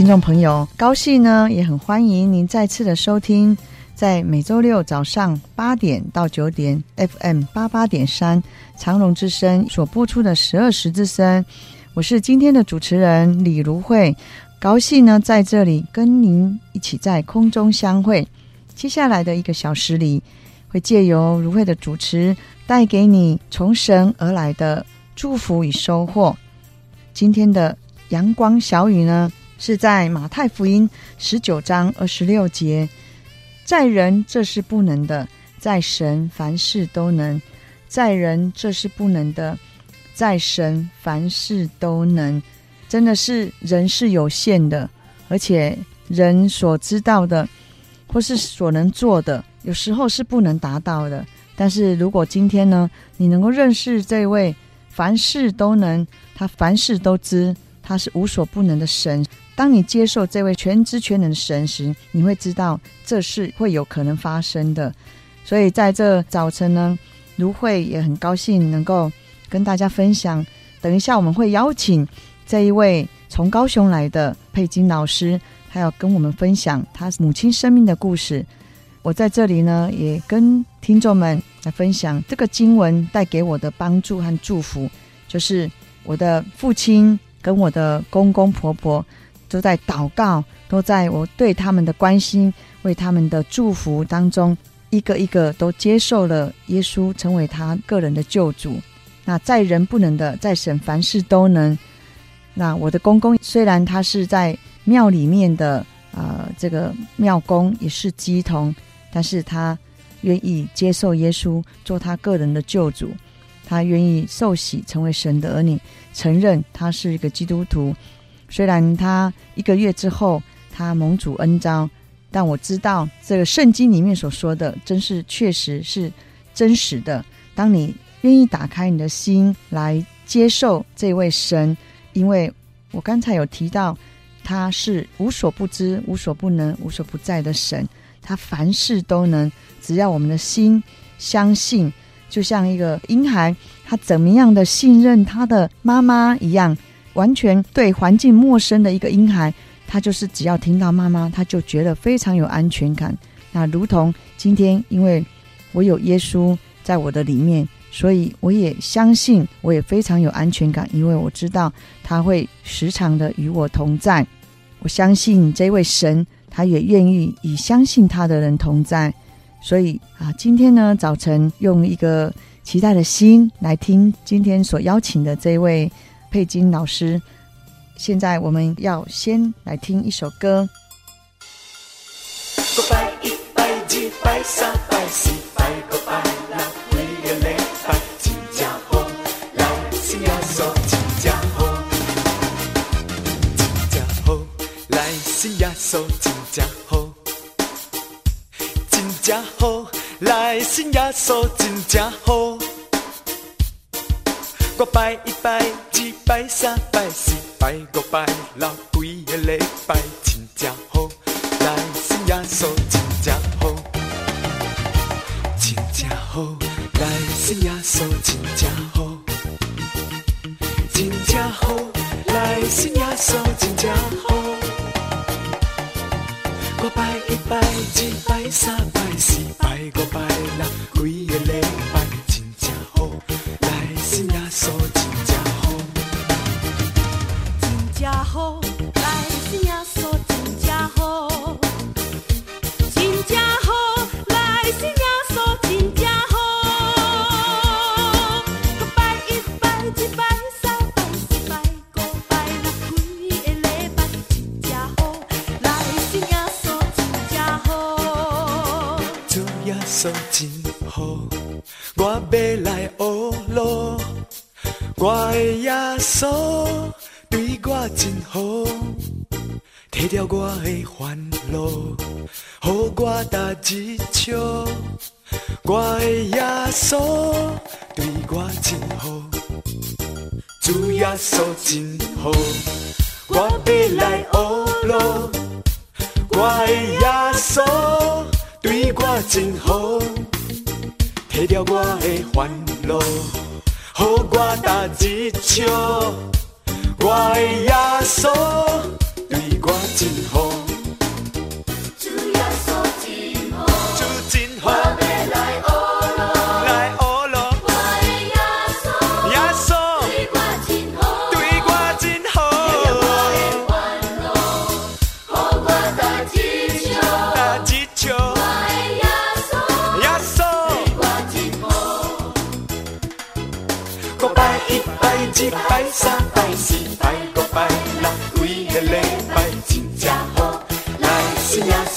听众朋友，高兴呢，也很欢迎您再次的收听，在每周六早上八点到九点，FM 八八点三长隆之声所播出的十二时之声。我是今天的主持人李如慧，高兴呢在这里跟您一起在空中相会。接下来的一个小时里，会借由如慧的主持，带给你从神而来的祝福与收获。今天的阳光小雨呢，是在马太福音十九章二十六节，在人这是不能的，在神凡事都能；在人这是不能的，在神凡事都能。真的是人是有限的，而且人所知道的或是所能做的，有时候是不能达到的。但是如果今天呢，你能够认识这位凡事都能，他凡事都知，他是无所不能的神。当你接受这位全知全能的神时，你会知道这是会有可能发生的。所以在这早晨呢，如慧也很高兴能够跟大家分享。等一下我们会邀请这一位从高雄来的佩金老师，他要跟我们分享他母亲生命的故事。我在这里呢，也跟听众们来分享这个经文带给我的帮助和祝福，就是我的父亲跟我的公公婆婆。都在祷告，都在我对他们的关心、为他们的祝福当中，一个一个都接受了耶稣，成为他个人的救主。那在人不能的，在神凡事都能。那我的公公虽然他是在庙里面的，呃，这个庙公也是乩童，但是他愿意接受耶稣做他个人的救主，他愿意受洗成为神的儿女，承认他是一个基督徒。虽然他一个月之后他蒙主恩召，但我知道这个圣经里面所说的，真是确实是真实的。当你愿意打开你的心来接受这位神，因为我刚才有提到，他是无所不知、无所不能、无所不在的神，他凡事都能。只要我们的心相信，就像一个婴孩，他怎么样的信任他的妈妈一样。完全对环境陌生的一个婴孩，他就是只要听到妈妈，他就觉得非常有安全感。那如同今天，因为我有耶稣在我的里面，所以我也相信，我也非常有安全感，因为我知道他会时常的与我同在。我相信这位神，他也愿意与相信他的人同在。所以啊，今天呢，早晨用一个期待的心来听今天所邀请的这位。佩金老师，现在我们要先来听一首歌。我拜一拜。拜三拜四拜五拜六，几个礼拜真正好，来信耶稣真正好，真正好，来信耶稣真正好，真正好，来信耶稣真正好。我拜一拜二拜三拜四拜五拜六，几个礼拜我的耶稣。对我真好，摕掉我的烦恼，予我踏一笑。我的耶稣对我真好，主耶稣真好，我要来学咯。我的耶稣对我真好，摕掉我的烦恼，予我搭一笑。我的耶稣。对我真好，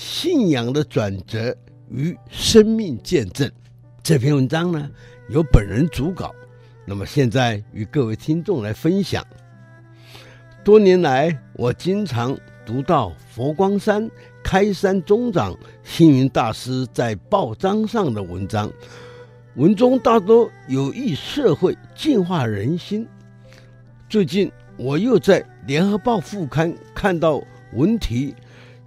信仰的转折与生命见证。这篇文章呢，由本人主稿，那么现在与各位听众来分享。多年来，我经常读到佛光山开山宗长星云大师在报章上的文章，文中大多有益社会、净化人心。最近。我又在《联合报》副刊看到文题：“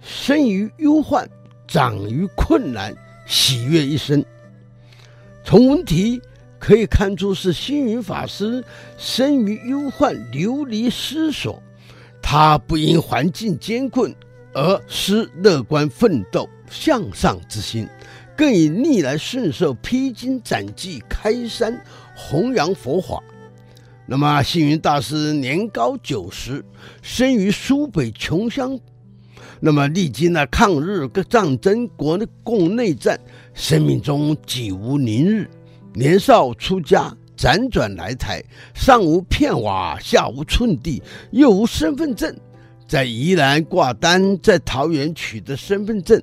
生于忧患，长于困难，喜悦一生。”从文题可以看出，是星云法师生于忧患，流离失所。他不因环境艰困而失乐观奋斗向上之心，更以逆来顺受、披荆斩棘、开山弘扬佛法。那么，星云大师年高九十，生于苏北穷乡，那么历经了抗日各战争、国内共内战，生命中几无宁日。年少出家，辗转来台，上无片瓦，下无寸地，又无身份证，在宜兰挂单，在桃园取得身份证，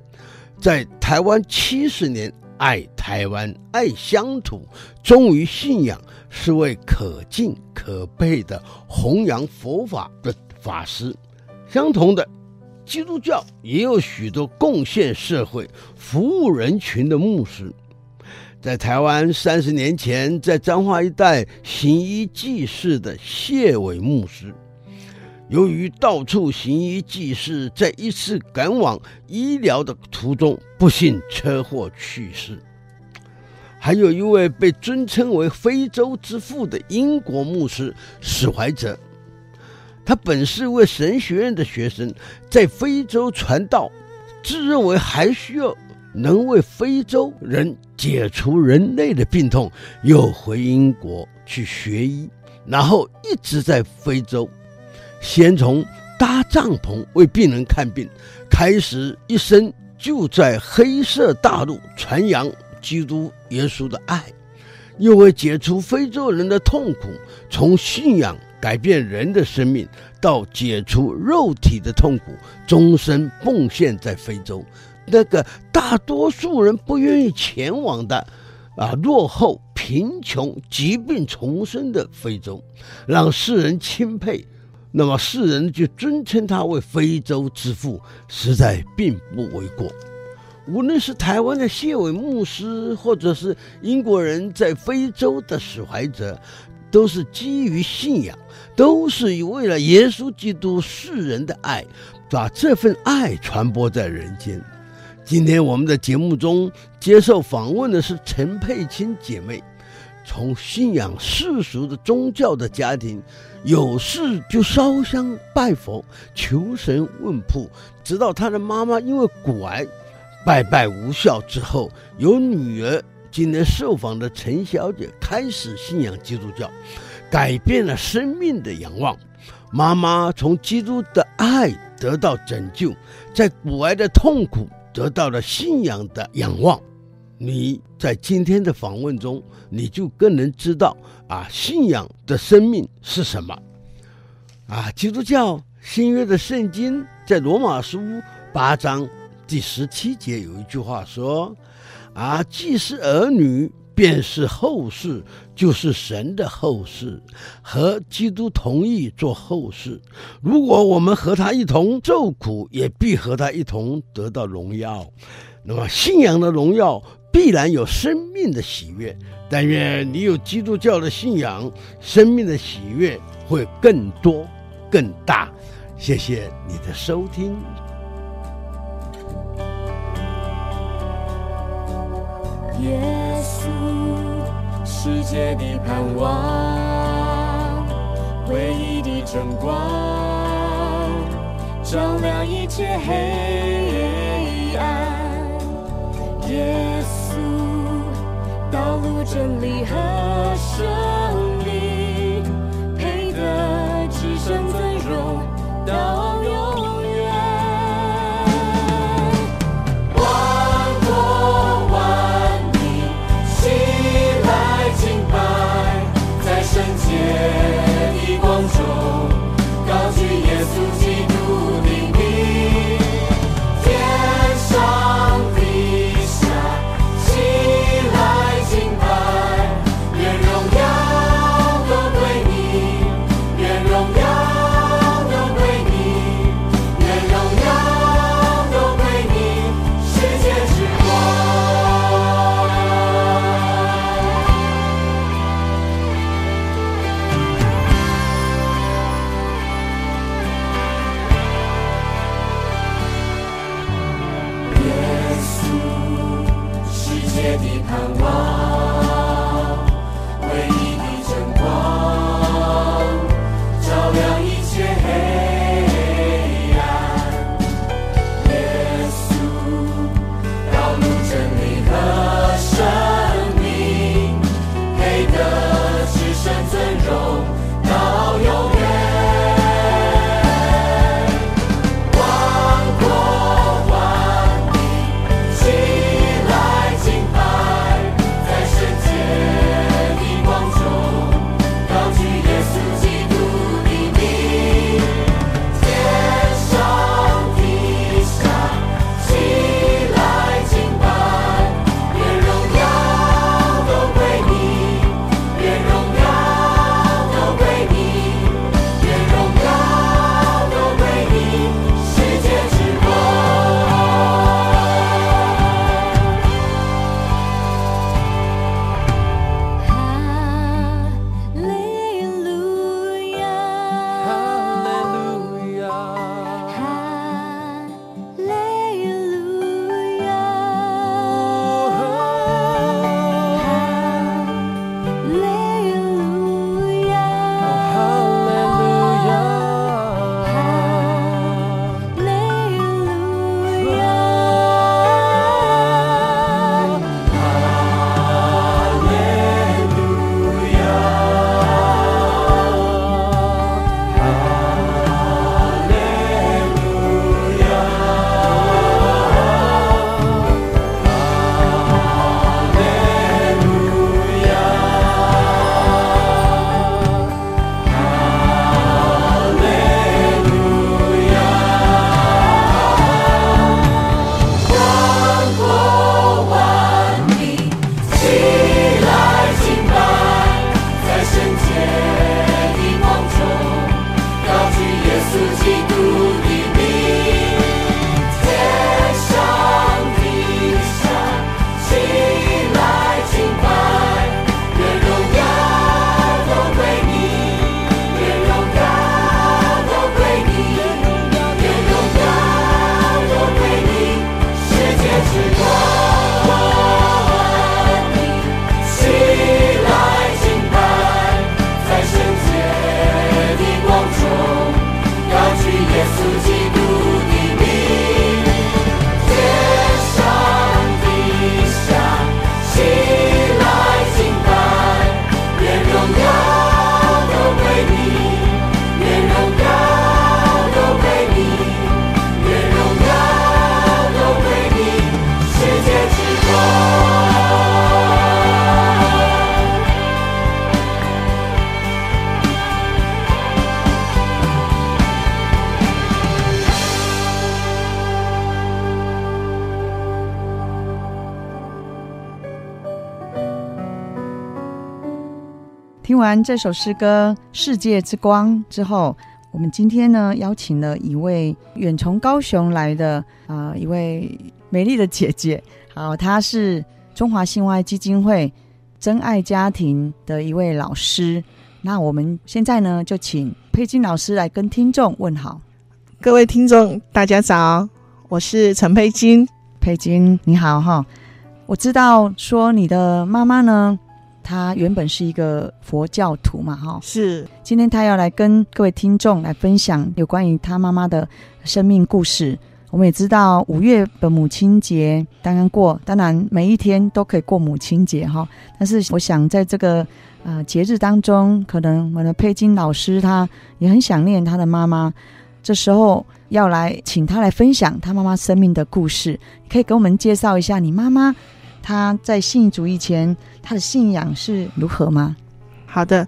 在台湾七十年，爱台湾，爱乡土，忠于信仰。是位可敬可佩的弘扬佛法的法师。相同的，基督教也有许多贡献社会、服务人群的牧师。在台湾三十年前，在彰化一带行医济世的谢伟牧师，由于到处行医济世，在一次赶往医疗的途中，不幸车祸去世。还有一位被尊称为“非洲之父”的英国牧师史怀哲，他本是位神学院的学生，在非洲传道，自认为还需要能为非洲人解除人类的病痛，又回英国去学医，然后一直在非洲，先从搭帐篷为病人看病，开始一生就在黑色大陆传扬。基督耶稣的爱，又为解除非洲人的痛苦，从信仰改变人的生命，到解除肉体的痛苦，终身奉献在非洲，那个大多数人不愿意前往的啊，落后、贫穷、疾病丛生的非洲，让世人钦佩，那么世人就尊称他为非洲之父，实在并不为过。无论是台湾的谢伟牧师，或者是英国人在非洲的史怀哲，都是基于信仰，都是为了耶稣基督世人的爱，把这份爱传播在人间。今天我们的节目中接受访问的是陈佩青姐妹，从信仰世俗的宗教的家庭，有事就烧香拜佛、求神问卜，直到她的妈妈因为骨癌。拜拜无效之后，由女儿今天受访的陈小姐开始信仰基督教，改变了生命的仰望。妈妈从基督的爱得到拯救，在古埃的痛苦得到了信仰的仰望。你在今天的访问中，你就更能知道啊，信仰的生命是什么。啊，基督教新约的圣经在罗马书八章第十七节有一句话说：“啊，既是儿女，便是后世，就是神的后世，和基督同意做后嗣。如果我们和他一同受苦，也必和他一同得到荣耀。那么，信仰的荣耀。”必然有生命的喜悦，但愿你有基督教的信仰，生命的喜悦会更多、更大。谢谢你的收听。耶稣，世界的盼望，唯一的真光，照亮一切黑暗。耶稣。道路、真理和生完这首诗歌《世界之光》之后，我们今天呢邀请了一位远从高雄来的啊、呃、一位美丽的姐姐，好，她是中华信爱基金会真爱家庭的一位老师。那我们现在呢就请佩金老师来跟听众问好。各位听众，大家早，我是陈佩金。佩金你好哈，我知道说你的妈妈呢，她原本是一个佛教徒嘛哈，是。今天他要来跟各位听众来分享有关于他妈妈的生命故事。我们也知道五月的母亲节刚刚过，当然每一天都可以过母亲节哈，但是我想在这个呃节日当中，可能我的佩金老师他也很想念他的妈妈。这时候要来请他来分享他妈妈生命的故事，可以给我们介绍一下你妈妈他在信主以前他的信仰是如何吗？好的，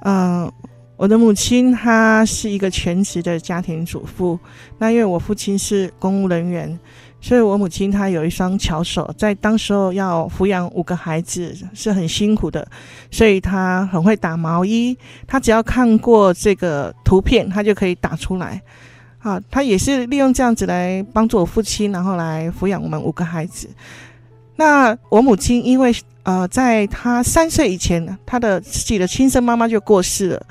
呃，我的母亲她是一个全职的家庭主妇，那因为我父亲是公务人员，所以我母亲她有一双巧手，在当时候要抚养五个孩子是很辛苦的，所以她很会打毛衣，她只要看过这个图片，她就可以打出来。啊，他也是利用这样子来帮助我父亲，然后来抚养我们五个孩子。那我母亲因为呃，在她三岁以前，她的自己的亲生妈妈就过世了，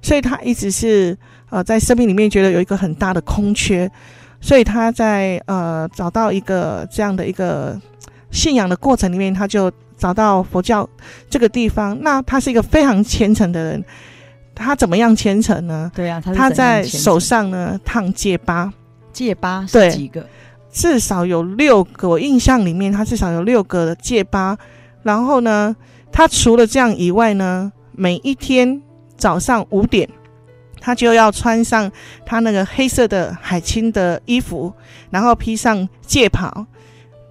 所以她一直是呃在生命里面觉得有一个很大的空缺，所以她在呃找到一个这样的一个信仰的过程里面，他就找到佛教这个地方。那他是一个非常虔诚的人。他怎么样虔诚呢？对啊，他，在手上呢烫戒疤，戒疤是几个？至少有六个。我印象里面，他至少有六个的戒疤。然后呢，他除了这样以外呢，每一天早上五点，他就要穿上他那个黑色的海青的衣服，然后披上戒袍，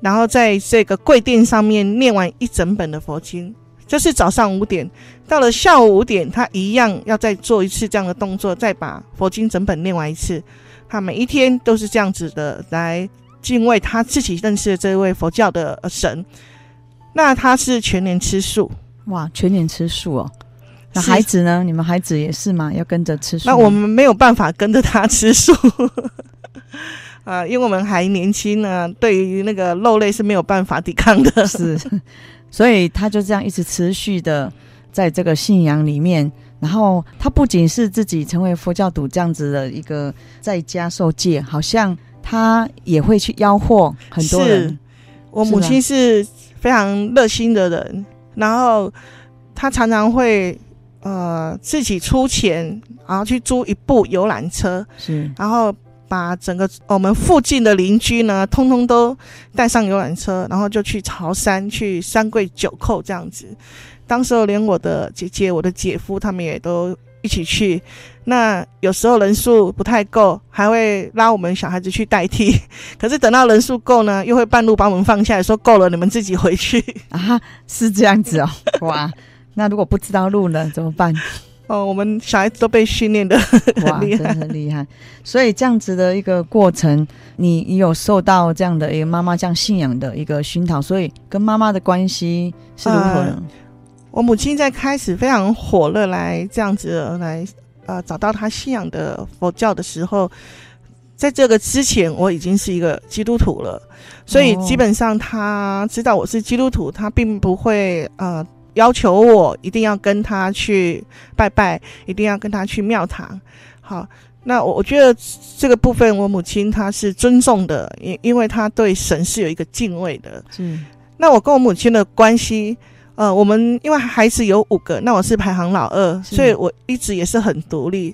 然后在这个柜垫上面念完一整本的佛经。就是早上五点，到了下午五点，他一样要再做一次这样的动作，再把佛经整本念完一次。他每一天都是这样子的来敬畏他自己认识的这位佛教的神。那他是全年吃素，哇，全年吃素哦。那孩子呢？你们孩子也是吗？要跟着吃素？那我们没有办法跟着他吃素 啊，因为我们还年轻呢，对于那个肉类是没有办法抵抗的。是。所以他就这样一直持续的在这个信仰里面，然后他不仅是自己成为佛教徒这样子的一个在家受戒，好像他也会去吆喝很多人。是，我母亲是非常热心的人，然后她常常会呃自己出钱，然后去租一部游览车，是，然后。把整个我们附近的邻居呢，通通都带上游览车，然后就去潮山，去三跪九叩这样子。当时候连我的姐姐、我的姐夫他们也都一起去。那有时候人数不太够，还会拉我们小孩子去代替。可是等到人数够呢，又会半路把我们放下来说够了，你们自己回去 啊，是这样子哦。哇，那如果不知道路呢，怎么办？哦，我们小孩子都被训练的哇，真的很厉害。所以这样子的一个过程，你你有受到这样的一个妈妈这样信仰的一个熏陶，所以跟妈妈的关系是如何呢？呃，我母亲在开始非常火热来这样子来呃找到她信仰的佛教的时候，在这个之前我已经是一个基督徒了，所以基本上她知道我是基督徒，她并不会呃。要求我一定要跟他去拜拜，一定要跟他去庙堂。好，那我我觉得这个部分，我母亲她是尊重的，因因为她对神是有一个敬畏的。嗯，那我跟我母亲的关系，呃，我们因为孩子有五个，那我是排行老二，所以我一直也是很独立。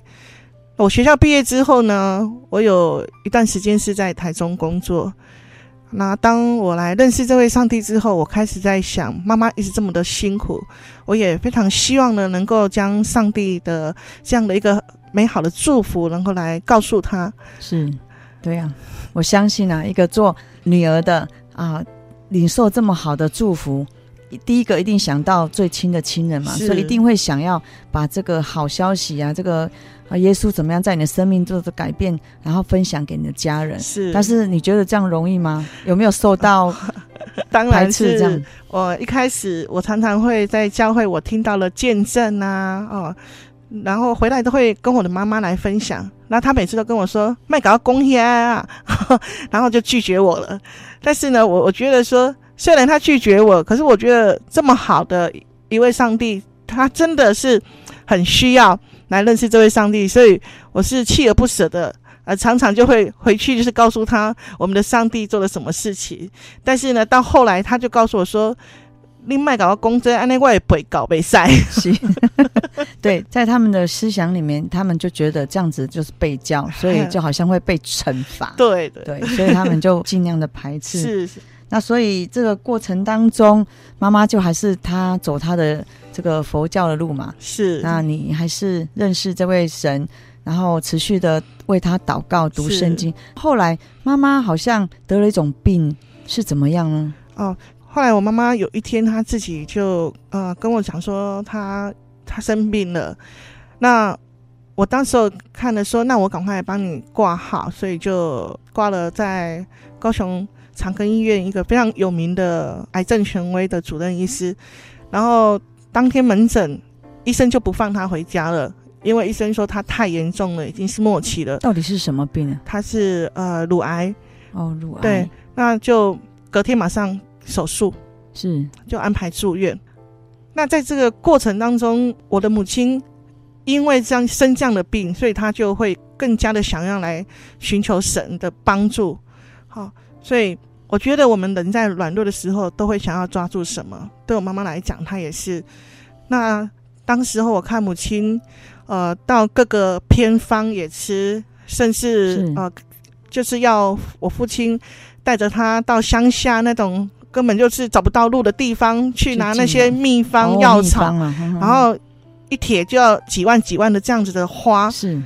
我学校毕业之后呢，我有一段时间是在台中工作。那当我来认识这位上帝之后，我开始在想，妈妈一直这么的辛苦，我也非常希望呢，能够将上帝的这样的一个美好的祝福，能够来告诉他。是，对呀、啊，我相信啊，一个做女儿的啊，领受这么好的祝福，第一个一定想到最亲的亲人嘛，所以一定会想要把这个好消息啊，这个。啊，耶稣怎么样在你的生命做的改变，然后分享给你的家人？是，但是你觉得这样容易吗？有没有受到 当然是这样。我一开始我常常会在教会，我听到了见证啊，哦，然后回来都会跟我的妈妈来分享。那她每次都跟我说：“麦搞公耶啊！” 然后就拒绝我了。但是呢，我我觉得说，虽然他拒绝我，可是我觉得这么好的一位上帝，他真的是很需要来认识这位上帝，所以我是锲而不舍的。呃，常常就会回去，就是告诉他我们的上帝做了什么事情。但是呢，到后来他就告诉我说：“另外搞个公证，安内外不会搞被赛。”是，对，在他们的思想里面，他们就觉得这样子就是被教，所以就好像会被惩罚。对对，对，所以他们就尽量的排斥。是是。那所以这个过程当中，妈妈就还是她走她的这个佛教的路嘛。是。那你还是认识这位神。然后持续的为他祷告、读圣经。后来妈妈好像得了一种病，是怎么样呢？哦，后来我妈妈有一天，她自己就呃跟我讲说，她她生病了。那我当时候看了说，那我赶快帮你挂号，所以就挂了在高雄长庚医院一个非常有名的癌症权威的主任医师。然后当天门诊，医生就不放他回家了。因为医生说他太严重了，已经是末期了。到底是什么病啊？他是呃乳癌。哦，乳癌。对，那就隔天马上手术，是就安排住院。那在这个过程当中，我的母亲因为这样生这样的病，所以她就会更加的想要来寻求神的帮助。好，所以我觉得我们人在软弱的时候，都会想要抓住什么。对我妈妈来讲，她也是。那当时候我看母亲。呃，到各个偏方也吃，甚至呃，就是要我父亲带着他到乡下那种根本就是找不到路的地方去拿那些秘方药草，哦嗯、然后一帖就要几万几万的这样子的花。是，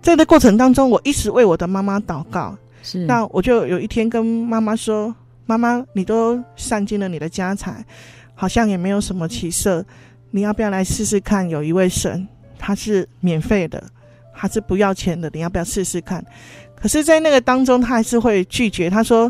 在这过程当中，我一直为我的妈妈祷告。是，那我就有一天跟妈妈说：“妈妈，你都散尽了你的家财，好像也没有什么起色，你要不要来试试看？有一位神。”他是免费的，他是不要钱的？你要不要试试看？可是，在那个当中，他还是会拒绝。他说：“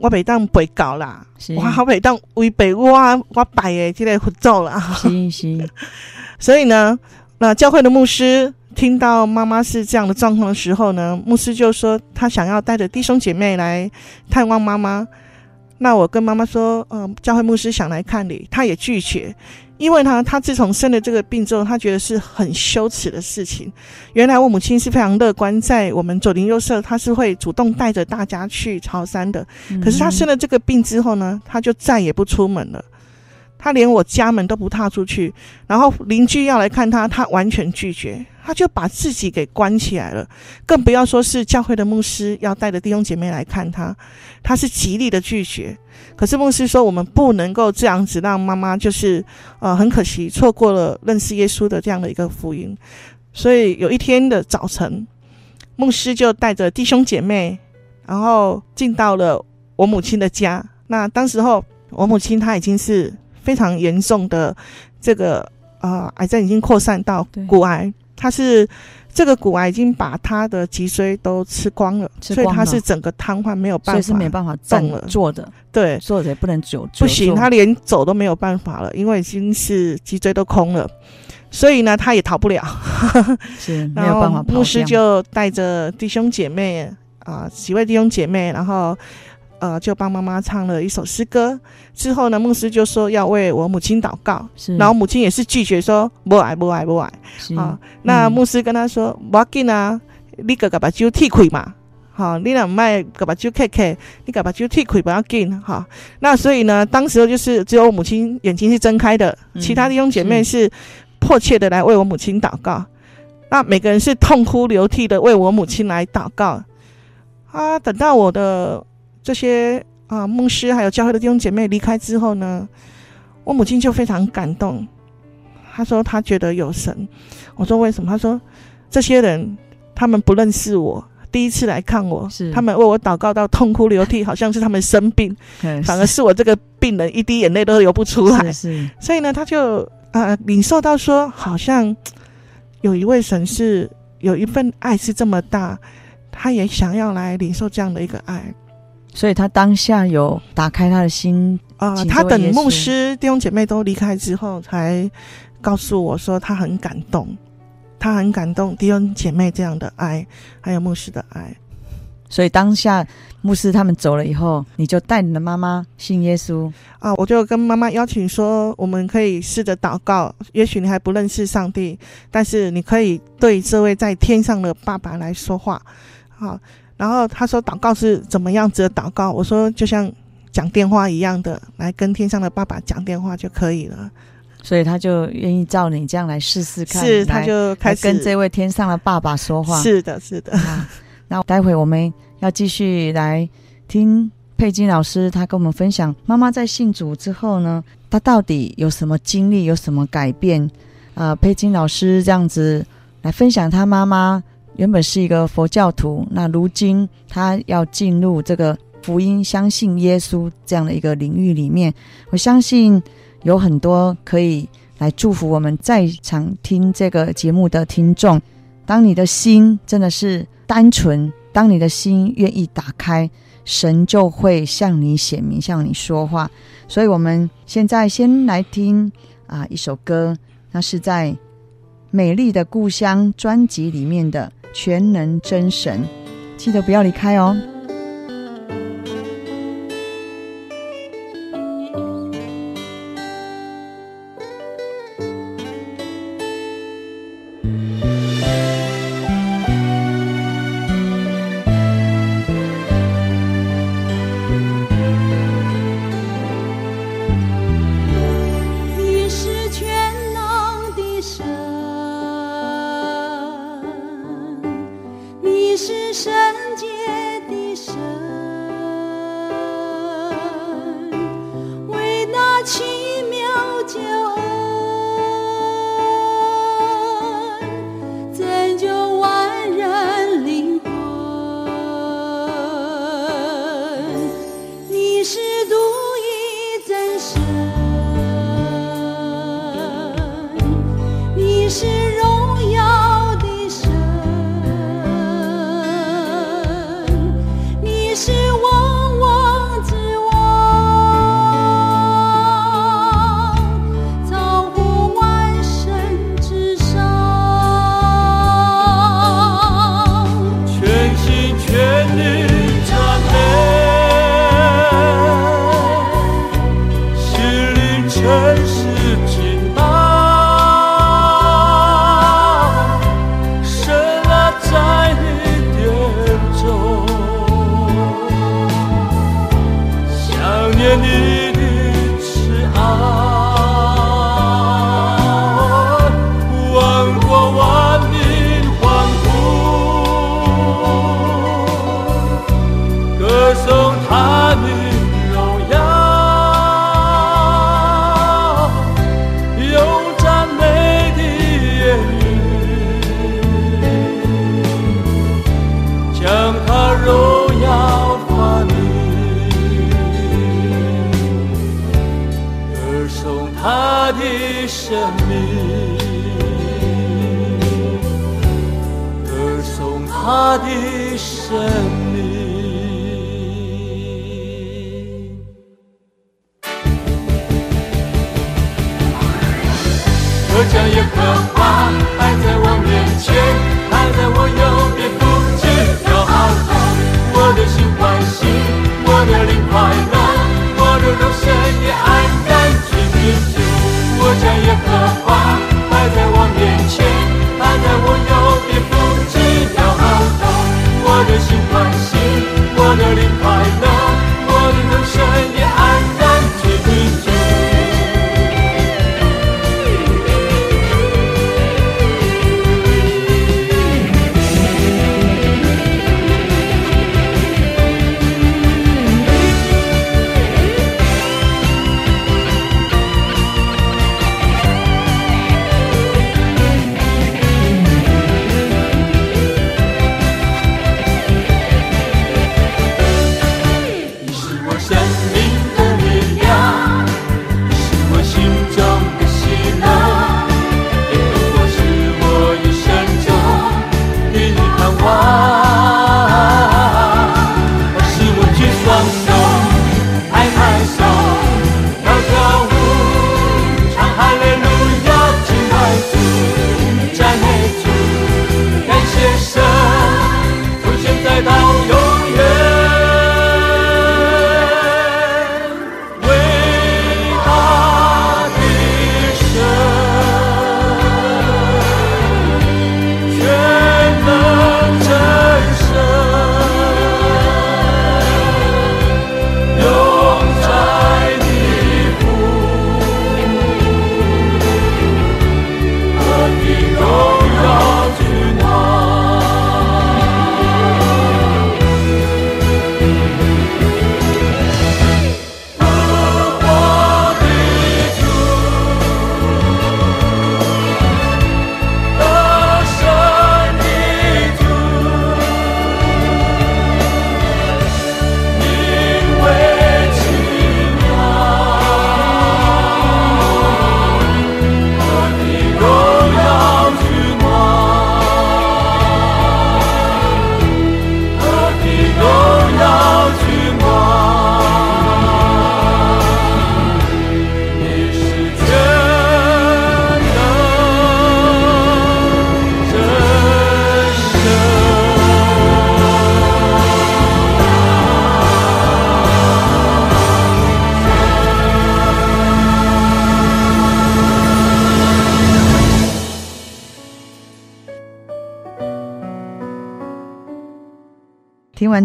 我北当不会搞啦，我好北当违背我我摆诶，就得走了。”是是。所以呢，那教会的牧师听到妈妈是这样的状况的时候呢，牧师就说他想要带着弟兄姐妹来探望妈妈。那我跟妈妈说：“嗯、呃，教会牧师想来看你。”他也拒绝。因为呢，他自从生了这个病之后，他觉得是很羞耻的事情。原来我母亲是非常乐观，在我们左邻右舍，她是会主动带着大家去朝山的。可是她生了这个病之后呢，她就再也不出门了。他连我家门都不踏出去，然后邻居要来看他，他完全拒绝，他就把自己给关起来了。更不要说是教会的牧师要带着弟兄姐妹来看他，他是极力的拒绝。可是牧师说，我们不能够这样子让妈妈就是呃很可惜错过了认识耶稣的这样的一个福音。所以有一天的早晨，牧师就带着弟兄姐妹，然后进到了我母亲的家。那当时候我母亲她已经是。非常严重的这个呃癌症已经扩散到骨癌，他是这个骨癌已经把他的脊椎都吃光了，所以他是整个瘫痪，没有办法，所以是没办法动了，坐的，对，坐着也不能久，不行，他连走都没有办法了，因为已经是脊椎都空了，所以呢，他也逃不了，是 没有办法。牧师就带着弟兄姐妹啊、呃，几位弟兄姐妹，然后。呃，就帮妈妈唱了一首诗歌。之后呢，牧师就说要为我母亲祷告，是。然后母亲也是拒绝说不爱不爱不爱。啊，那牧师跟他说：“不要紧啊，你个个把酒踢开嘛。好，你俩卖个把酒开开，你个把酒踢开不要紧。哈，那所以呢，当时候就是只有我母亲眼睛是睁开的，嗯、其他弟兄姐妹是迫切的来为我母亲祷告。那每个人是痛哭流涕的为我母亲来祷告。啊，等到我的。这些啊，牧师还有教会的弟兄姐妹离开之后呢，我母亲就非常感动。她说她觉得有神。我说为什么？她说这些人他们不认识我，第一次来看我，他们为我祷告到痛哭流涕，好像是他们生病，反而是我这个病人一滴眼泪都流不出来。是，所以呢，他就啊领受到说，好像有一位神是有一份爱是这么大，他也想要来领受这样的一个爱。所以他当下有打开他的心啊、呃，他等牧师弟兄姐妹都离开之后，才告诉我说他很感动，他很感动弟兄姐妹这样的爱，还有牧师的爱。所以当下牧师他们走了以后，你就带你的妈妈信耶稣啊！我就跟妈妈邀请说，我们可以试着祷告。也许你还不认识上帝，但是你可以对这位在天上的爸爸来说话。好，然后他说祷告是怎么样子的祷告？我说就像讲电话一样的，来跟天上的爸爸讲电话就可以了。所以他就愿意照你这样来试试看，是他就开始跟这位天上的爸爸说话。是的，是的。那待会我们要继续来听佩金老师，他跟我们分享妈妈在信主之后呢，她到底有什么经历，有什么改变？呃，佩金老师这样子来分享，他妈妈原本是一个佛教徒，那如今他要进入这个福音、相信耶稣这样的一个领域里面，我相信有很多可以来祝福我们在场听这个节目的听众。当你的心真的是单纯，当你的心愿意打开，神就会向你显明，向你说话。所以，我们现在先来听啊一首歌，那是在《美丽的故乡》专辑里面的《全能真神》，记得不要离开哦。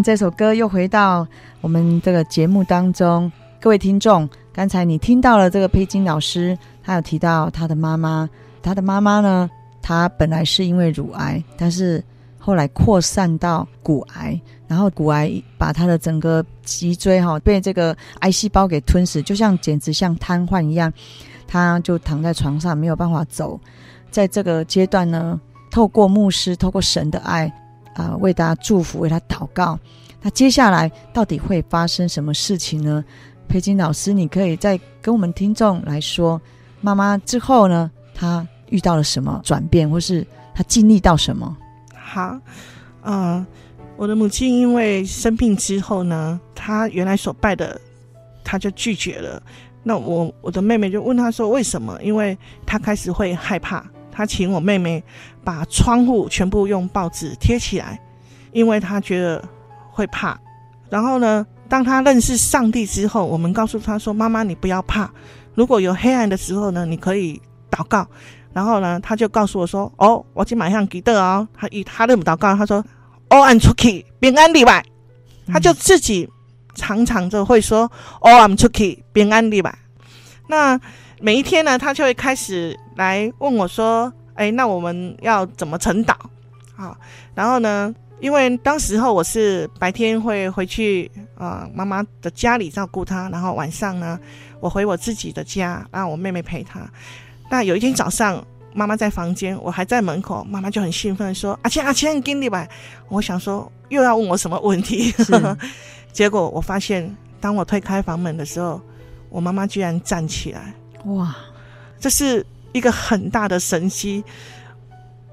这首歌，又回到我们这个节目当中。各位听众，刚才你听到了这个佩金老师，他有提到他的妈妈。他的妈妈呢，她本来是因为乳癌，但是后来扩散到骨癌，然后骨癌把他的整个脊椎哈被这个癌细胞给吞噬，就像简直像瘫痪一样，他就躺在床上没有办法走。在这个阶段呢，透过牧师，透过神的爱。啊、为大家祝福，为他祷告。那接下来到底会发生什么事情呢？佩金老师，你可以再跟我们听众来说，妈妈之后呢，她遇到了什么转变，或是她经历到什么？好，呃，我的母亲因为生病之后呢，她原来所拜的，她就拒绝了。那我我的妹妹就问她说，为什么？因为她开始会害怕。他请我妹妹把窗户全部用报纸贴起来，因为他觉得会怕。然后呢，当他认识上帝之后，我们告诉他说：“妈妈，你不要怕。如果有黑暗的时候呢，你可以祷告。”然后呢，他就告诉我说：“哦，我今晚上记得哦。”他以他的祷告，他说：“哦，安出去，平安里外。”他就自己常常就会说：“哦，安出去，平安里外。”那。每一天呢，他就会开始来问我说：“哎，那我们要怎么晨祷？”啊，然后呢，因为当时候我是白天会回去啊、呃、妈妈的家里照顾她，然后晚上呢，我回我自己的家，让我妹妹陪她。那有一天早上，妈妈在房间，我还在门口，妈妈就很兴奋说：“阿千阿千，给你吧。”我想说又要问我什么问题？结果我发现，当我推开房门的时候，我妈妈居然站起来。哇，这是一个很大的神迹！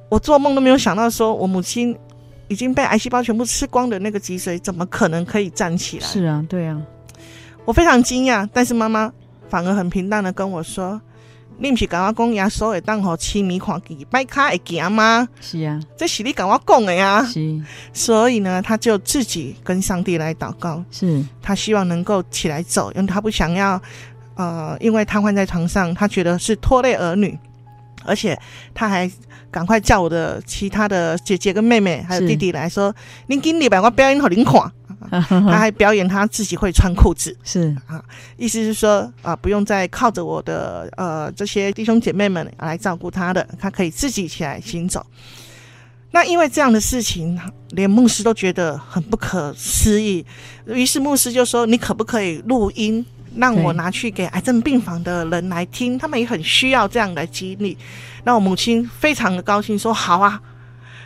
我做梦都没有想到，说我母亲已经被癌细胞全部吃光的那个脊髓，怎么可能可以站起来？是啊，对啊，我非常惊讶。但是妈妈反而很平淡的跟我说：“你不是跟我讲耶稣会当好亲密看见摆卡会行吗？”是啊，这是你跟我讲的呀。是，所以呢，他就自己跟上帝来祷告，是他希望能够起来走，因为他不想要。呃，因为瘫痪在床上，他觉得是拖累儿女，而且他还赶快叫我的其他的姐姐跟妹妹还有弟弟来说：“您今礼拜我表演好灵活。”他还表演他自己会穿裤子，是啊，意思是说啊、呃，不用再靠着我的呃这些弟兄姐妹们来照顾他的，他可以自己起来行走。那因为这样的事情，连牧师都觉得很不可思议，于是牧师就说：“你可不可以录音？”让我拿去给癌症病房的人来听，他们也很需要这样的激励。那我母亲非常的高兴，说好啊。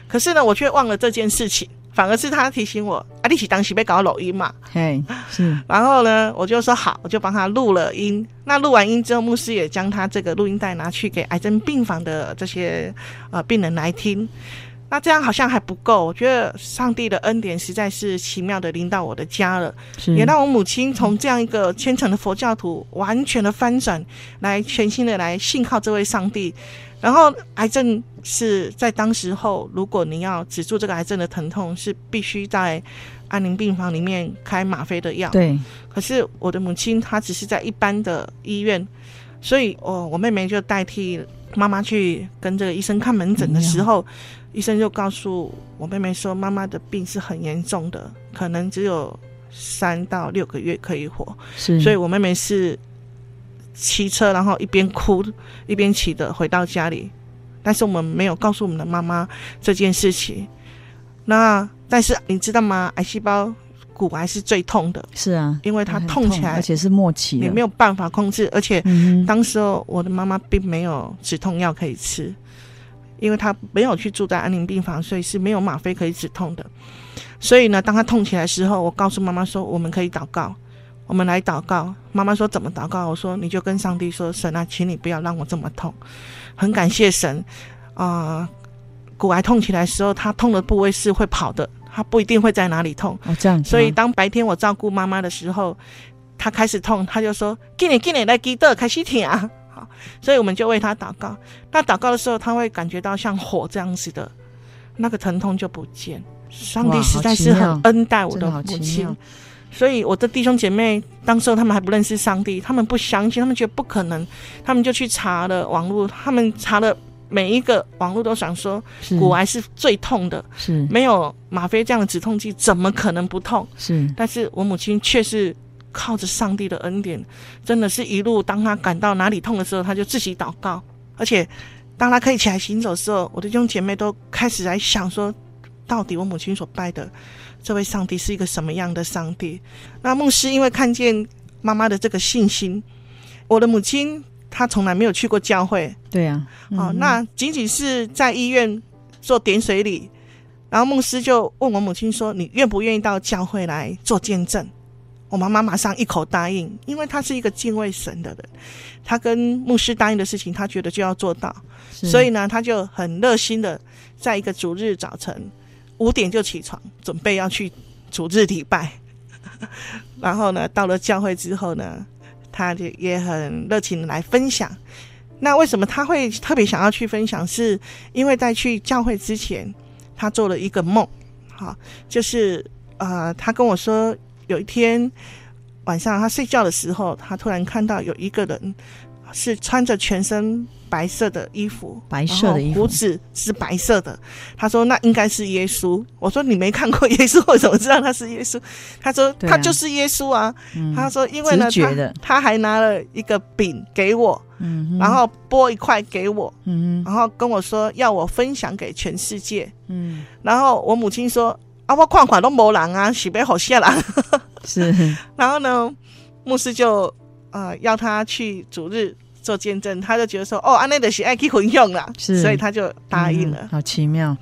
可是呢，我却忘了这件事情，反而是他提醒我，啊，你起当时被搞录音嘛？嘿，是。然后呢，我就说好，我就帮他录了音。那录完音之后，牧师也将他这个录音带拿去给癌症病房的这些呃病人来听。那这样好像还不够，我觉得上帝的恩典实在是奇妙的临到我的家了，也让我母亲从这样一个虔诚的佛教徒完全的翻转，来全新的来信靠这位上帝。然后癌症是在当时候，如果你要止住这个癌症的疼痛，是必须在安宁病房里面开吗啡的药。对。可是我的母亲她只是在一般的医院，所以我我妹妹就代替妈妈去跟这个医生看门诊的时候。医生就告诉我妹妹说，妈妈的病是很严重的，可能只有三到六个月可以活。是，所以我妹妹是骑车，然后一边哭一边骑的回到家里。但是我们没有告诉我们的妈妈这件事情。那但是你知道吗？癌细胞骨癌是最痛的。是啊，因为它痛起来，而且是末期，你没有办法控制。而且当时候我的妈妈并没有止痛药可以吃。因为她没有去住在安宁病房，所以是没有吗啡可以止痛的。所以呢，当她痛起来的时候，我告诉妈妈说：“我们可以祷告，我们来祷告。”妈妈说：“怎么祷告？”我说：“你就跟上帝说，神啊，请你不要让我这么痛。”很感谢神啊、呃！骨癌痛起来的时候，它痛的部位是会跑的，他不一定会在哪里痛。哦，这样。所以当白天我照顾妈妈的时候，他开始痛，他就说：“给你，给你来记得开始听啊。”好所以我们就为他祷告。那祷告的时候，他会感觉到像火这样子的，那个疼痛就不见。上帝实在是很恩待我的母亲。所以我的弟兄姐妹，当时候他们还不认识上帝，他们不相信，他们觉得不可能，他们就去查了网络，他们查了每一个网络都想说，骨癌是最痛的，是没有吗啡这样的止痛剂，怎么可能不痛？是，但是我母亲却是靠着上帝的恩典，真的是一路，当她感到哪里痛的时候，她就自己祷告，而且当她可以起来行走的时候，我的弟兄姐妹都开始来想说，到底我母亲所拜的这位上帝是一个什么样的上帝？那牧师因为看见妈妈的这个信心，我的母亲。他从来没有去过教会，对呀、啊，哦，那仅仅是在医院做点水礼，然后牧师就问我母亲说：“你愿不愿意到教会来做见证？”我妈妈马上一口答应，因为她是一个敬畏神的人，她跟牧师答应的事情，她觉得就要做到，所以呢，她就很热心的在一个主日早晨五点就起床，准备要去主日礼拜，然后呢，到了教会之后呢。他就也很热情的来分享。那为什么他会特别想要去分享？是因为在去教会之前，他做了一个梦，好，就是呃，他跟我说，有一天晚上他睡觉的时候，他突然看到有一个人是穿着全身。白色的衣服，白色的衣服，胡子是白色的。他说：“那应该是耶稣。”我说：“你没看过耶稣，我怎么知道他是耶稣？”他说：“啊、他就是耶稣啊。嗯”他说：“因为呢，他他还拿了一个饼给我，嗯、然后剥一块给我，嗯、然后跟我说要我分享给全世界。嗯”然后我母亲说：“啊，我款款都没人啊，喜被好谢啦。”是。然后呢，牧师就呃要他去主日。做见证，他就觉得说：“哦，安内的是爱去混用了，是，所以他就答应了。嗯”好奇妙！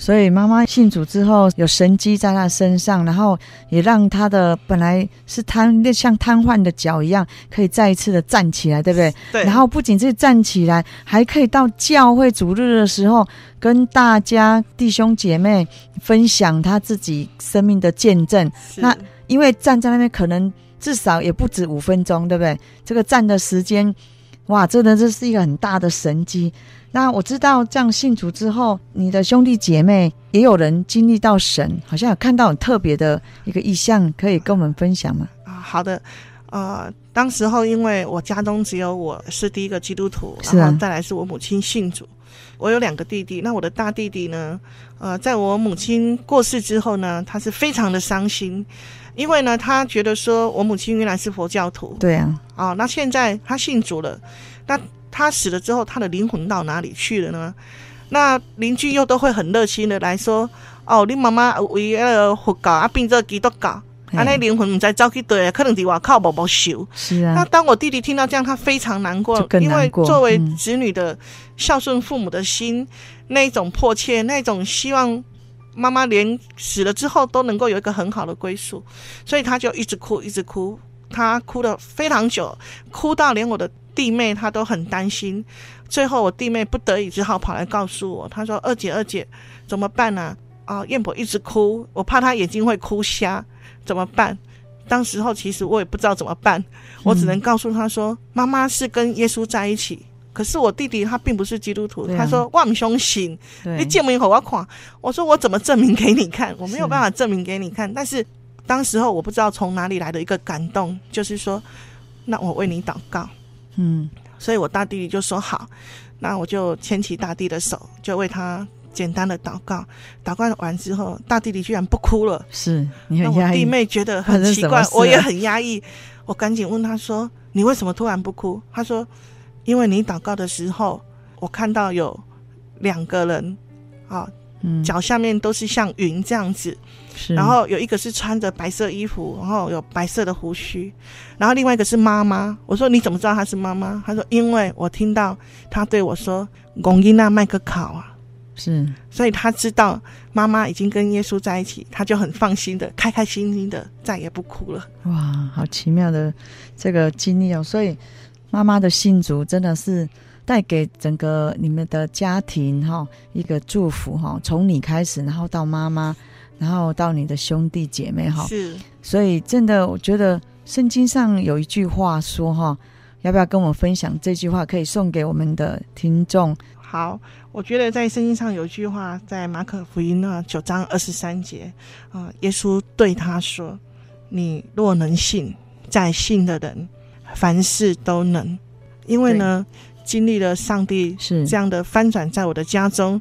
所以妈妈信主之后，有神机在她身上，然后也让她的本来是瘫像瘫痪的脚一样，可以再一次的站起来，对不对？对。然后不仅是站起来，还可以到教会主日的时候，跟大家弟兄姐妹分享他自己生命的见证。那因为站在那边，可能至少也不止五分钟，对不对？这个站的时间。哇，真的这是一个很大的神机。那我知道，这样信主之后，你的兄弟姐妹也有人经历到神，好像有看到很特别的一个意象，可以跟我们分享吗？啊，好的。呃，当时候因为我家中只有我是第一个基督徒，是啊，然后再来是我母亲信主。我有两个弟弟，那我的大弟弟呢，呃，在我母亲过世之后呢，他是非常的伤心。因为呢，他觉得说我母亲原来是佛教徒，对啊，啊、哦，那现在他信主了，那他死了之后，他的灵魂到哪里去了呢？那邻居又都会很热心的来说，哦，你妈妈为了佛教啊，变做基督教，啊，那灵魂唔知走去对，可能在外靠宝宝修。是啊。那当我弟弟听到这样，他非常难过，难过因为作为子女的孝顺父母的心，嗯、那一种迫切，那一种希望。妈妈连死了之后都能够有一个很好的归宿，所以她就一直哭，一直哭。她哭了非常久，哭到连我的弟妹她都很担心。最后我弟妹不得已只好跑来告诉我，她说：“二姐，二姐，怎么办呢？啊，燕婆一直哭，我怕她眼睛会哭瞎，怎么办？”当时候其实我也不知道怎么办，我只能告诉她说：“妈妈是跟耶稣在一起。”可是我弟弟他并不是基督徒，啊、他说万凶行，你证明给我看。我说我怎么证明给你看？我没有办法证明给你看。但是当时候我不知道从哪里来的一个感动，就是说，那我为你祷告。嗯，所以我大弟弟就说好，那我就牵起大弟的手，就为他简单的祷告。祷告完之后，大弟弟居然不哭了。是你很压抑，我弟妹觉得很奇怪，我也很压抑。我赶紧问他说：“你为什么突然不哭？”他说。因为你祷告的时候，我看到有两个人，啊，嗯，脚下面都是像云这样子，是，然后有一个是穿着白色衣服，然后有白色的胡须，然后另外一个是妈妈。我说你怎么知道她是妈妈？她说因为我听到她对我说“龚伊娜麦克考啊”，是，所以他知道妈妈已经跟耶稣在一起，他就很放心的、开开心心的，再也不哭了。哇，好奇妙的这个经历哦，所以。妈妈的信主真的是带给整个你们的家庭哈一个祝福哈，从你开始，然后到妈妈，然后到你的兄弟姐妹哈。是，所以真的，我觉得圣经上有一句话说哈，要不要跟我分享这句话？可以送给我们的听众。好，我觉得在圣经上有一句话，在马可福音那九章二十三节啊，耶稣对他说：“你若能信，在信的人。”凡事都能，因为呢，经历了上帝是。这样的翻转在我的家中，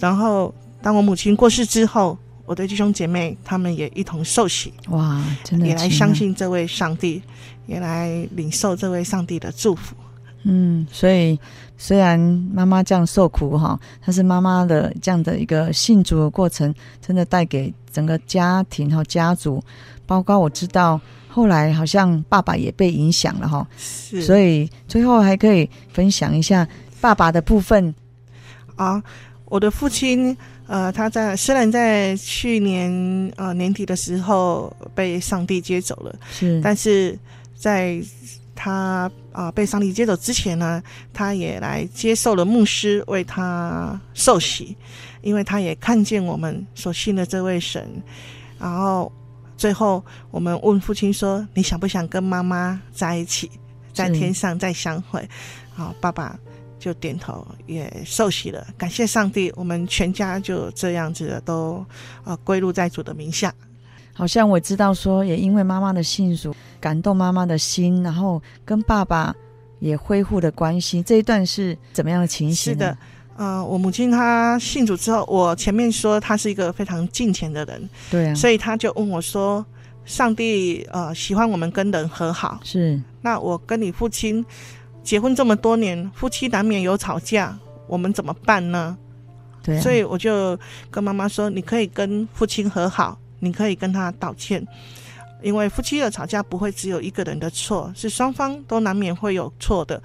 然后当我母亲过世之后，我的弟兄姐妹他们也一同受洗，哇，真的也来相信这位上帝，也来领受这位上帝的祝福。嗯，所以虽然妈妈这样受苦哈，但是妈妈的这样的一个信主的过程，真的带给整个家庭和家族，包括我知道后来好像爸爸也被影响了哈，是，所以最后还可以分享一下爸爸的部分啊。我的父亲呃，他在虽然在去年呃年底的时候被上帝接走了，是，但是在他啊、呃，被上帝接走之前呢，他也来接受了牧师为他受洗，因为他也看见我们所信的这位神。然后最后我们问父亲说：“你想不想跟妈妈在一起，在天上再相会？”好，爸爸就点头，也受洗了。感谢上帝，我们全家就这样子的都啊归入在主的名下。好像我知道说，也因为妈妈的信主。感动妈妈的心，然后跟爸爸也恢复了关系。这一段是怎么样的情形？是的，呃，我母亲她信主之后，我前面说她是一个非常敬虔的人，对啊，所以她就问我说：“上帝呃喜欢我们跟人和好，是那我跟你父亲结婚这么多年，夫妻难免有吵架，我们怎么办呢？”对啊，所以我就跟妈妈说：“你可以跟父亲和好，你可以跟他道歉。”因为夫妻的吵架不会只有一个人的错，是双方都难免会有错的。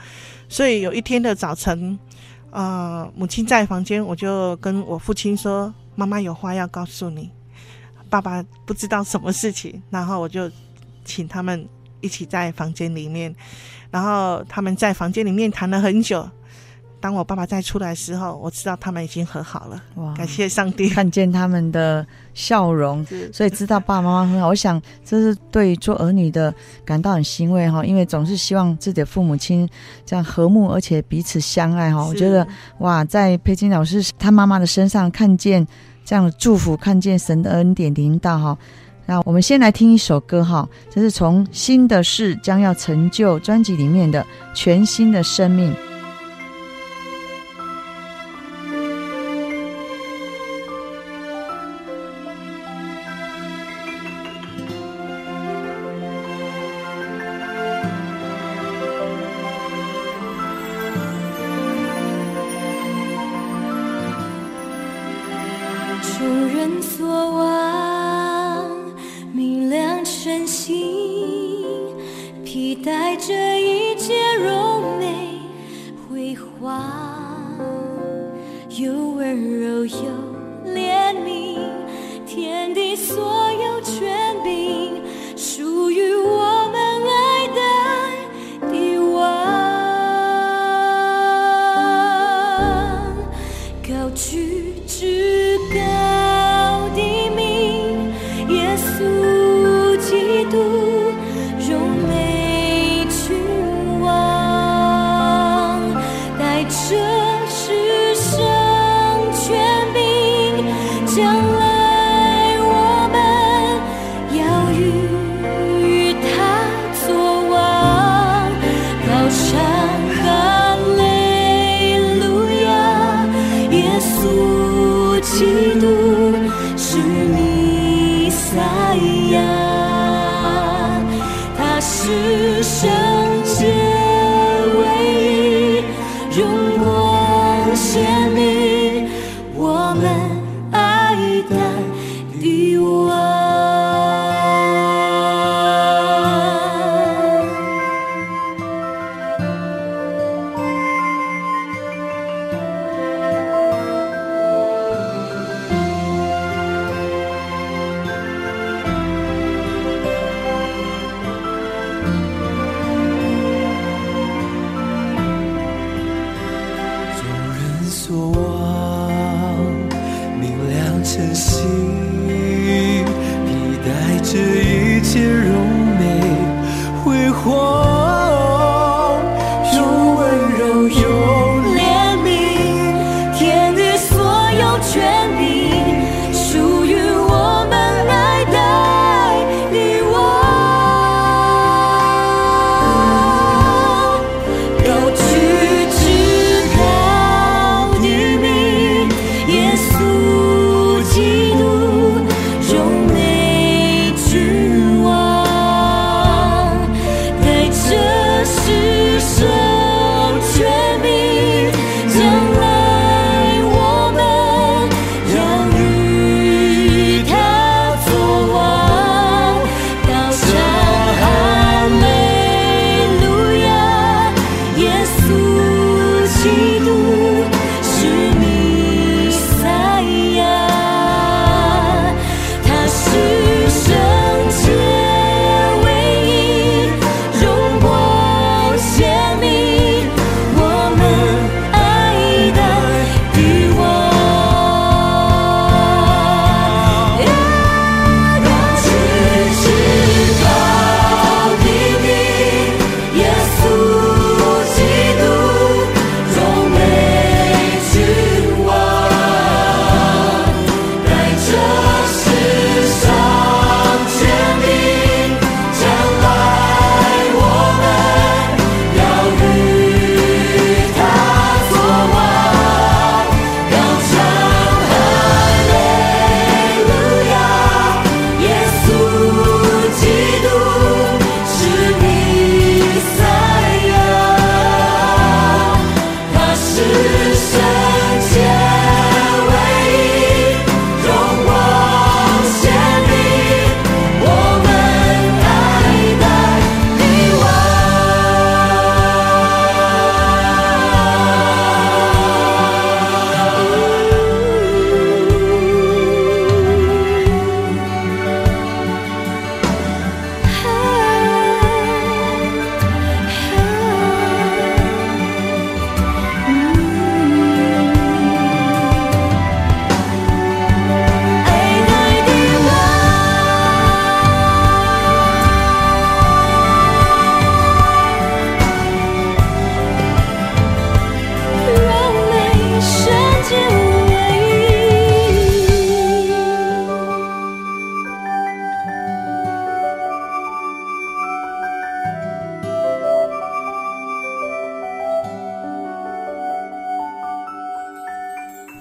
所以有一天的早晨，呃，母亲在房间，我就跟我父亲说：“妈妈有话要告诉你。”爸爸不知道什么事情，然后我就请他们一起在房间里面，然后他们在房间里面谈了很久。当我爸爸再出来的时候，我知道他们已经和好了。哇！感谢上帝，看见他们的笑容，所以知道爸爸妈妈很好。我想这是对做儿女的感到很欣慰哈，因为总是希望自己的父母亲这样和睦，而且彼此相爱哈。我觉得哇，在佩金老师他妈妈的身上看见这样的祝福，看见神的恩典临到哈。那我们先来听一首歌哈，这是从《新的事将要成就》专辑里面的全新的生命。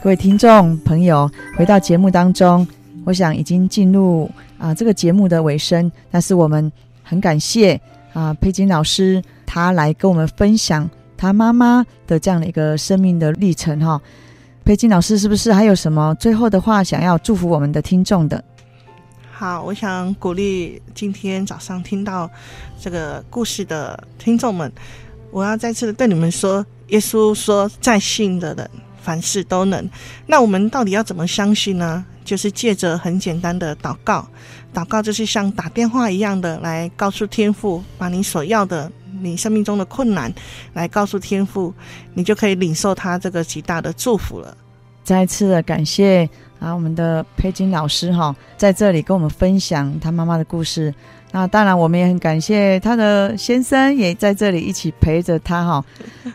各位听众朋友，回到节目当中，我想已经进入啊这个节目的尾声，但是我们很感谢啊佩金老师，他来跟我们分享他妈妈的这样的一个生命的历程哈。佩金老师是不是还有什么最后的话想要祝福我们的听众的？好，我想鼓励今天早上听到这个故事的听众们，我要再次的对你们说，耶稣说，在信的人。凡事都能，那我们到底要怎么相信呢？就是借着很简单的祷告，祷告就是像打电话一样的来告诉天父，把你所要的、你生命中的困难来告诉天父，你就可以领受他这个极大的祝福了。再次的感谢啊，我们的佩金老师哈，在这里跟我们分享他妈妈的故事。那当然，我们也很感谢他的先生也在这里一起陪着他哈。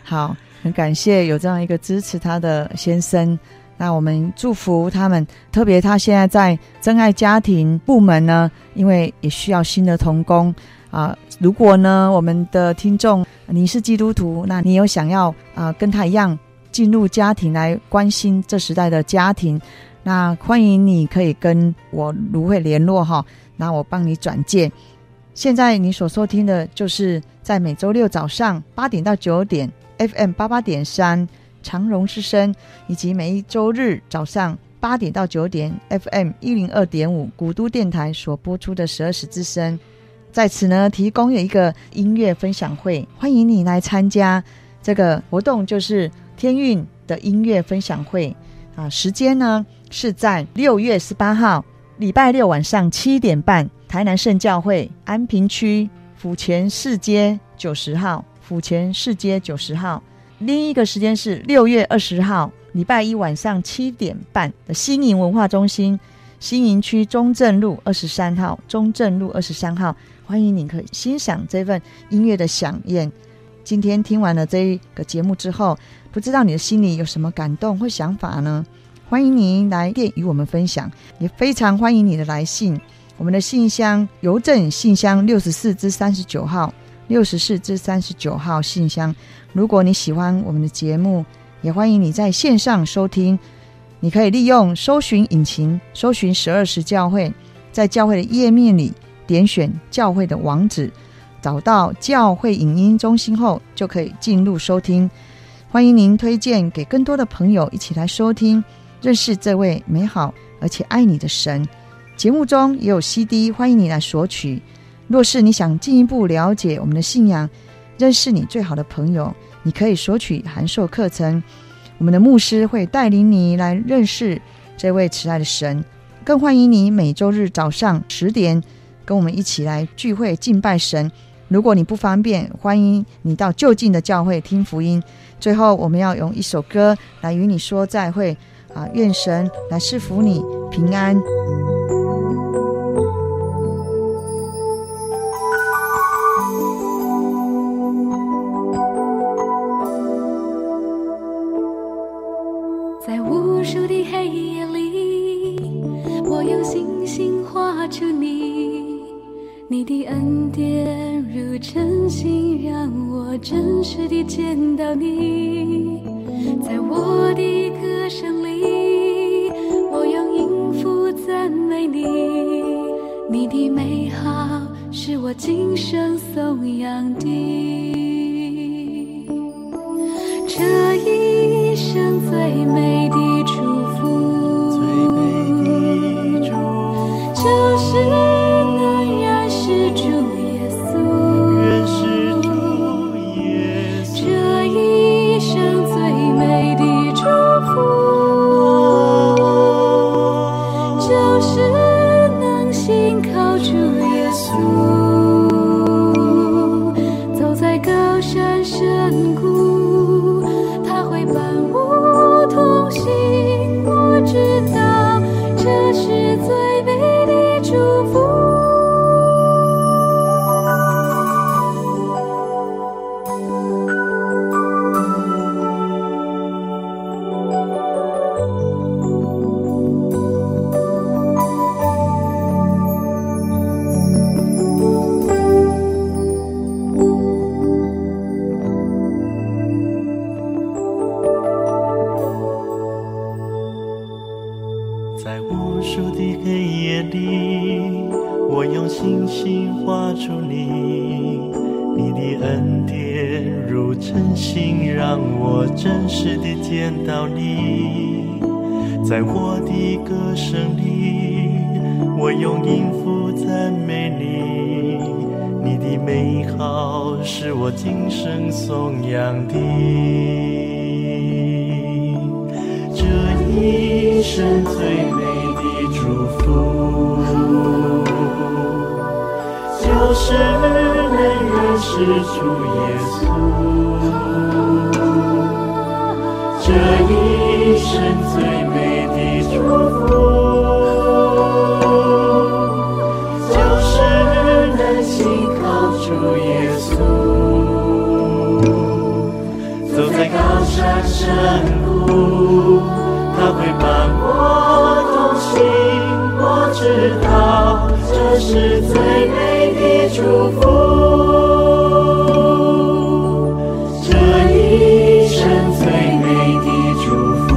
好。很感谢有这样一个支持他的先生，那我们祝福他们。特别他现在在真爱家庭部门呢，因为也需要新的同工啊。如果呢，我们的听众你是基督徒，那你有想要啊跟他一样进入家庭来关心这时代的家庭，那欢迎你可以跟我芦荟联络哈，那我帮你转介。现在你所收听的就是在每周六早上八点到九点。FM 八八点三长荣之声，以及每一周日早上八点到九点 FM 一零二点五古都电台所播出的十二时之声，在此呢提供有一个音乐分享会，欢迎你来参加。这个活动，就是天韵的音乐分享会。啊，时间呢是在六月十八号礼拜六晚上七点半，台南圣教会安平区府前四街九十号。府前四街九十号，另一个时间是六月二十号，礼拜一晚上七点半的新营文化中心，新营区中正路二十三号，中正路二十三号，欢迎你可以欣赏这份音乐的响宴。今天听完了这个节目之后，不知道你的心里有什么感动或想法呢？欢迎您来电与我们分享，也非常欢迎你的来信，我们的信箱邮政信箱六十四至三十九号。六十四至三十九号信箱。如果你喜欢我们的节目，也欢迎你在线上收听。你可以利用搜寻引擎搜寻十二时教会，在教会的页面里点选教会的网址，找到教会影音中心后，就可以进入收听。欢迎您推荐给更多的朋友一起来收听，认识这位美好而且爱你的神。节目中也有 CD，欢迎你来索取。若是你想进一步了解我们的信仰，认识你最好的朋友，你可以索取函授课程。我们的牧师会带领你来认识这位慈爱的神。更欢迎你每周日早上十点跟我们一起来聚会敬拜神。如果你不方便，欢迎你到就近的教会听福音。最后，我们要用一首歌来与你说再会啊！愿神来赐福你平安。你的恩典如晨星，让我真实地见到你。在我的歌声里，我用音符赞美你。你的美好是我今生颂扬的。这一生最美的在高山深谷，他会伴我同行。我知道，这是最美的祝福，这一生最美的祝福，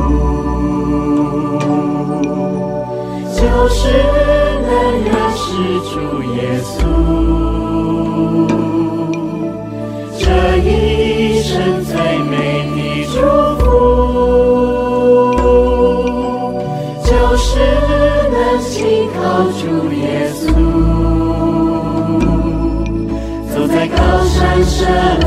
就是。shall